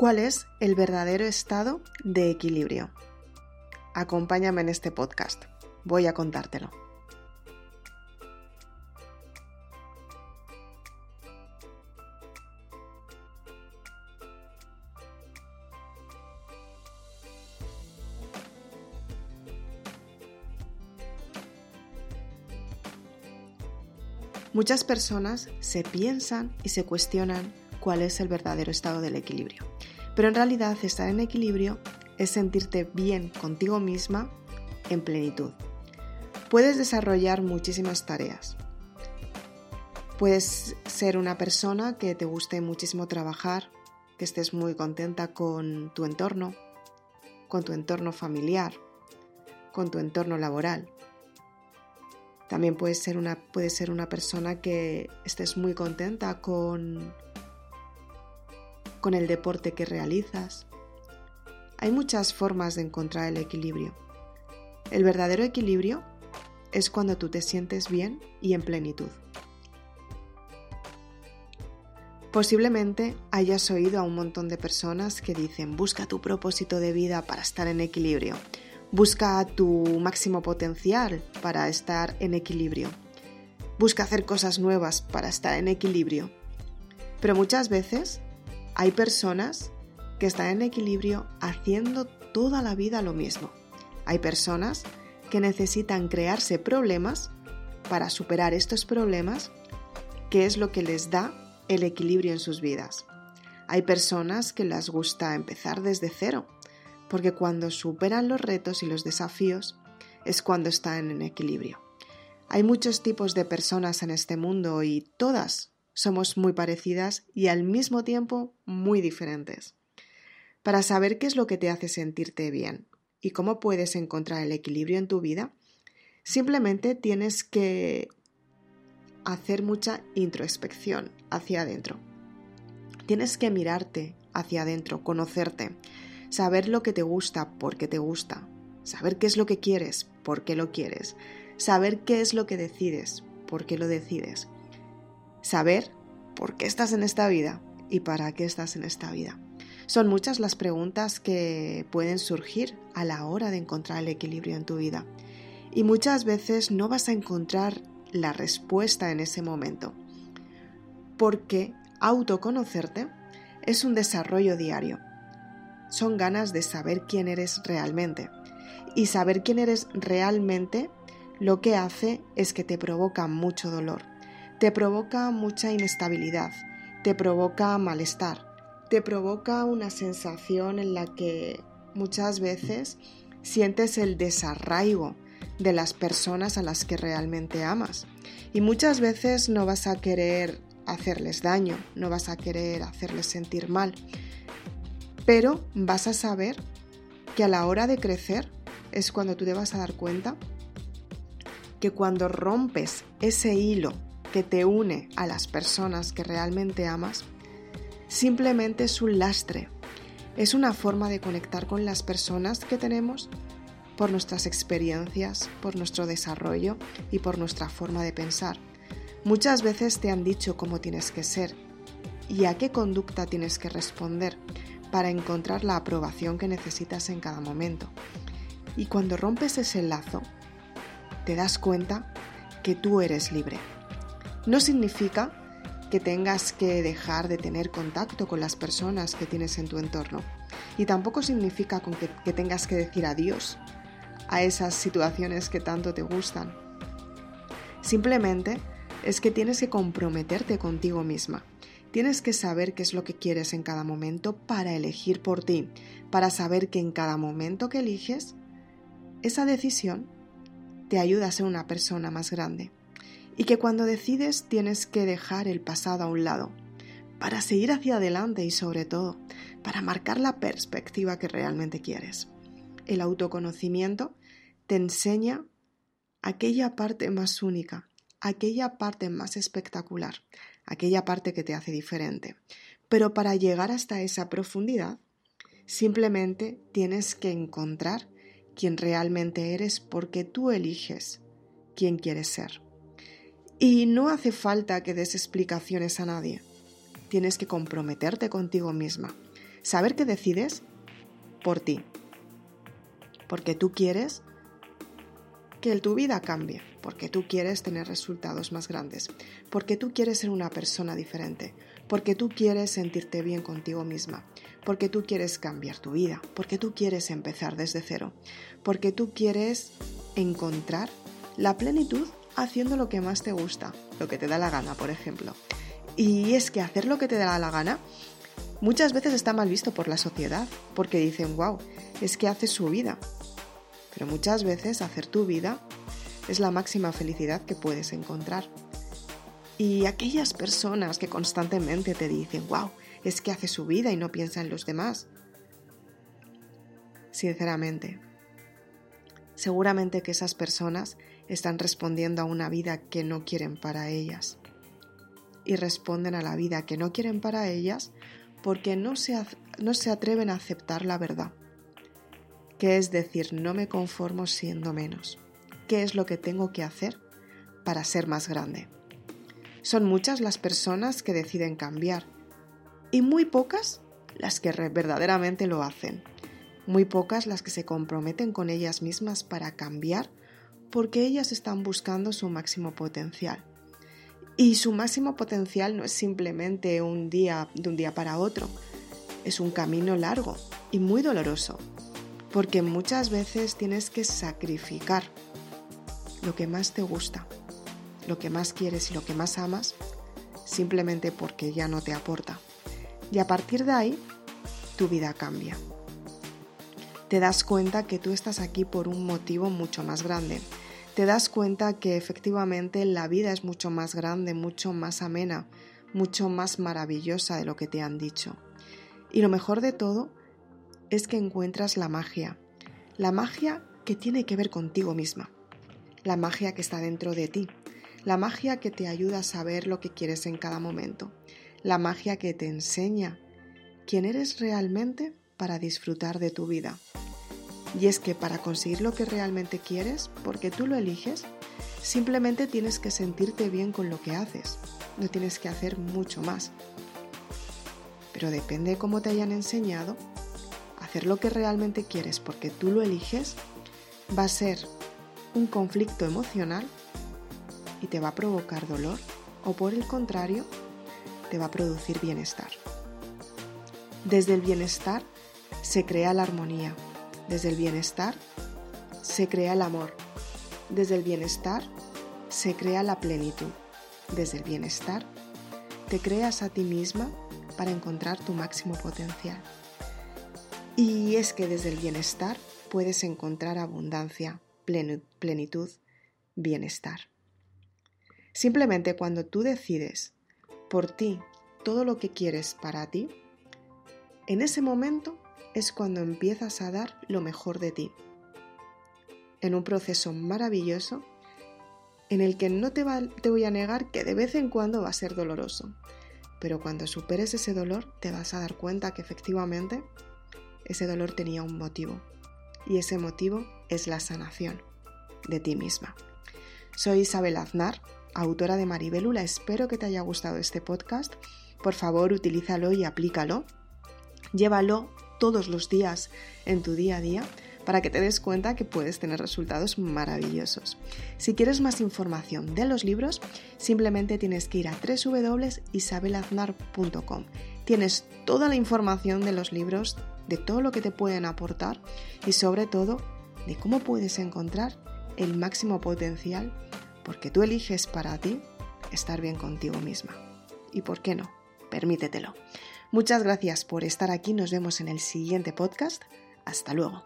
¿Cuál es el verdadero estado de equilibrio? Acompáñame en este podcast. Voy a contártelo. Muchas personas se piensan y se cuestionan cuál es el verdadero estado del equilibrio. Pero en realidad estar en equilibrio es sentirte bien contigo misma en plenitud. Puedes desarrollar muchísimas tareas. Puedes ser una persona que te guste muchísimo trabajar, que estés muy contenta con tu entorno, con tu entorno familiar, con tu entorno laboral. También puedes ser una, ser una persona que estés muy contenta con, con el deporte que realizas. Hay muchas formas de encontrar el equilibrio. El verdadero equilibrio es cuando tú te sientes bien y en plenitud. Posiblemente hayas oído a un montón de personas que dicen busca tu propósito de vida para estar en equilibrio Busca tu máximo potencial para estar en equilibrio. Busca hacer cosas nuevas para estar en equilibrio. Pero muchas veces hay personas que están en equilibrio haciendo toda la vida lo mismo. Hay personas que necesitan crearse problemas para superar estos problemas, que es lo que les da el equilibrio en sus vidas. Hay personas que les gusta empezar desde cero porque cuando superan los retos y los desafíos es cuando están en equilibrio. Hay muchos tipos de personas en este mundo y todas somos muy parecidas y al mismo tiempo muy diferentes. Para saber qué es lo que te hace sentirte bien y cómo puedes encontrar el equilibrio en tu vida, simplemente tienes que hacer mucha introspección hacia adentro. Tienes que mirarte hacia adentro, conocerte, saber lo que te gusta, porque te gusta, saber qué es lo que quieres, por qué lo quieres, saber qué es lo que decides, por qué lo decides, saber por qué estás en esta vida y para qué estás en esta vida. Son muchas las preguntas que pueden surgir a la hora de encontrar el equilibrio en tu vida y muchas veces no vas a encontrar la respuesta en ese momento, porque autoconocerte es un desarrollo diario son ganas de saber quién eres realmente. Y saber quién eres realmente lo que hace es que te provoca mucho dolor, te provoca mucha inestabilidad, te provoca malestar, te provoca una sensación en la que muchas veces sientes el desarraigo de las personas a las que realmente amas. Y muchas veces no vas a querer hacerles daño, no vas a querer hacerles sentir mal, pero vas a saber que a la hora de crecer es cuando tú te vas a dar cuenta que cuando rompes ese hilo que te une a las personas que realmente amas, simplemente es un lastre. Es una forma de conectar con las personas que tenemos por nuestras experiencias, por nuestro desarrollo y por nuestra forma de pensar. Muchas veces te han dicho cómo tienes que ser y a qué conducta tienes que responder, para encontrar la aprobación que necesitas en cada momento. Y cuando rompes ese lazo, te das cuenta que tú eres libre. No significa que tengas que dejar de tener contacto con las personas que tienes en tu entorno. Y tampoco significa que, que tengas que decir adiós a esas situaciones que tanto te gustan. Simplemente es que tienes que comprometerte contigo misma Tienes que saber qué es lo que quieres en cada momento para elegir por ti, para saber que en cada momento que eliges, esa decisión te ayuda a ser una persona más grande. Y que cuando decides tienes que dejar el pasado a un lado, para seguir hacia adelante y sobre todo, para marcar la perspectiva que realmente quieres. El autoconocimiento te enseña aquella parte más única, aquella parte más espectacular, aquella parte que te hace diferente. Pero para llegar hasta esa profundidad, simplemente tienes que encontrar quién realmente eres porque tú eliges quién quieres ser. Y no hace falta que des explicaciones a nadie. Tienes que comprometerte contigo misma, Saber que decides por ti. Porque tú quieres que tu vida cambie, porque tú quieres tener resultados más grandes, porque tú quieres ser una persona diferente, porque tú quieres sentirte bien contigo misma, porque tú quieres cambiar tu vida, porque tú quieres empezar desde cero, porque tú quieres encontrar la plenitud haciendo lo que más te gusta, lo que te da la gana, por ejemplo. Y es que hacer lo que te da la gana muchas veces está mal visto por la sociedad, porque dicen, wow, es que haces su vida, pero muchas veces hacer tu vida es la máxima felicidad que puedes encontrar. Y aquellas personas que constantemente te dicen, wow, es que hace su vida y no piensa en los demás. Sinceramente, seguramente que esas personas están respondiendo a una vida que no quieren para ellas. Y responden a la vida que no quieren para ellas porque no se, no se atreven a aceptar la verdad que es decir, no me conformo siendo menos. ¿Qué es lo que tengo que hacer para ser más grande? Son muchas las personas que deciden cambiar y muy pocas las que verdaderamente lo hacen. Muy pocas las que se comprometen con ellas mismas para cambiar porque ellas están buscando su máximo potencial. Y su máximo potencial no es simplemente un día de un día para otro, es un camino largo y muy doloroso porque muchas veces tienes que sacrificar lo que más te gusta, lo que más quieres y lo que más amas, simplemente porque ya no te aporta. Y a partir de ahí, tu vida cambia. Te das cuenta que tú estás aquí por un motivo mucho más grande. Te das cuenta que efectivamente la vida es mucho más grande, mucho más amena, mucho más maravillosa de lo que te han dicho. Y lo mejor de todo es que encuentras la magia, la magia que tiene que ver contigo misma, la magia que está dentro de ti, la magia que te ayuda a saber lo que quieres en cada momento, la magia que te enseña quién eres realmente para disfrutar de tu vida. Y es que para conseguir lo que realmente quieres, porque tú lo eliges, simplemente tienes que sentirte bien con lo que haces, no tienes que hacer mucho más. Pero depende de cómo te hayan enseñado, hacer lo que realmente quieres porque tú lo eliges, va a ser un conflicto emocional y te va a provocar dolor o por el contrario, te va a producir bienestar. Desde el bienestar se crea la armonía, desde el bienestar se crea el amor, desde el bienestar se crea la plenitud, desde el bienestar te creas a ti misma para encontrar tu máximo potencial. Y es que desde el bienestar puedes encontrar abundancia, plenitud, bienestar. Simplemente cuando tú decides por ti todo lo que quieres para ti, en ese momento es cuando empiezas a dar lo mejor de ti. En un proceso maravilloso en el que no te, te, voy a negar que de vez en cuando va a ser doloroso, pero cuando superes ese dolor te vas a dar cuenta que efectivamente ese dolor tenía un motivo y ese motivo es la sanación de ti misma. Soy Isabel Aznar, autora de Maribelula. Espero que te haya gustado este podcast. Por favor, utilízalo y aplícalo. Llévalo todos los días en tu día a día para que te des cuenta que puedes tener resultados maravillosos. Si quieres más información de los libros, simplemente tienes que ir a www.isabelaznar.com. Tienes toda la información de los libros, de todo lo que te pueden aportar y sobre todo de cómo puedes encontrar el máximo potencial porque tú eliges para ti estar bien contigo misma. ¿Y por qué no? Permítetelo. Muchas gracias por estar aquí, nos vemos en el siguiente podcast. Hasta luego.